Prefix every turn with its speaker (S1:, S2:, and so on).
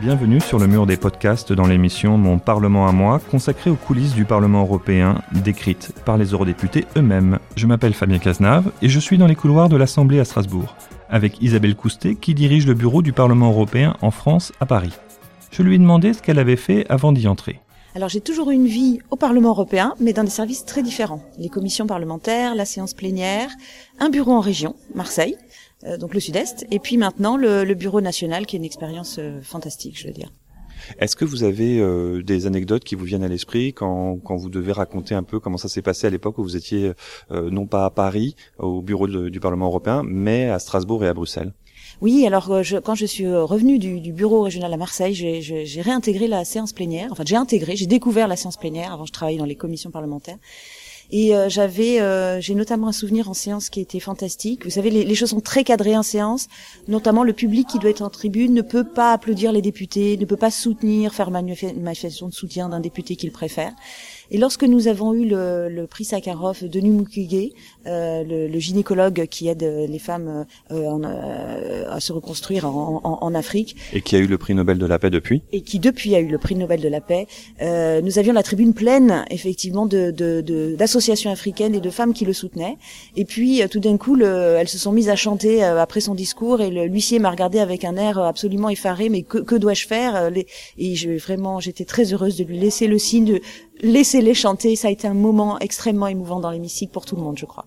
S1: bienvenue sur le mur des podcasts dans l'émission Mon Parlement à moi, consacrée aux coulisses du Parlement européen, décrites par les eurodéputés eux-mêmes. Je m'appelle Fabien Cazenave et je suis dans les couloirs de l'Assemblée à Strasbourg, avec Isabelle Coustet qui dirige le bureau du Parlement européen en France à Paris. Je lui ai demandé ce qu'elle avait fait avant d'y entrer.
S2: Alors j'ai toujours eu une vie au Parlement européen, mais dans des services très différents. Les commissions parlementaires, la séance plénière, un bureau en région, Marseille, donc le sud-est, et puis maintenant le, le, bureau national, qui est une expérience euh, fantastique, je veux dire.
S1: Est-ce que vous avez euh, des anecdotes qui vous viennent à l'esprit quand, quand vous devez raconter un peu comment ça s'est passé à l'époque où vous étiez euh, non pas à Paris, au bureau de, du Parlement européen, mais à Strasbourg et à Bruxelles?
S2: Oui, alors je, quand je suis revenue du, du, bureau régional à Marseille, j'ai réintégré la séance plénière. Enfin, j'ai intégré, j'ai découvert la séance plénière. Avant, je travaillais dans les commissions parlementaires. Et euh, j'avais, euh, j'ai notamment un souvenir en séance qui était fantastique. Vous savez, les, les, choses sont très cadrées en séance. Notamment, le public qui doit être en tribune ne peut pas applaudir les députés, ne peut pas soutenir, faire une manifestation de soutien d'un député qu'il préfère. Et lorsque nous avons eu le, le prix Sakharov de Mukwege, euh, le, le, gynécologue qui aide les femmes euh, en, euh, à se reconstruire en, en, en, Afrique,
S1: et qui a eu le prix Nobel de la paix depuis,
S2: et qui depuis a eu le prix Nobel de la paix, euh, nous avions la tribune pleine effectivement de d'associations de, africaines et de femmes qui le soutenaient. Et puis euh, tout d'un coup, le, elles se sont mises à chanter après son discours et l'huissier m'a regardé avec un air absolument effaré. Mais que, que dois-je faire Et je, vraiment, j'étais très heureuse de lui laisser le signe de laissez-les chanter. Ça a été un moment extrêmement émouvant dans l'hémicycle pour tout le monde, je crois.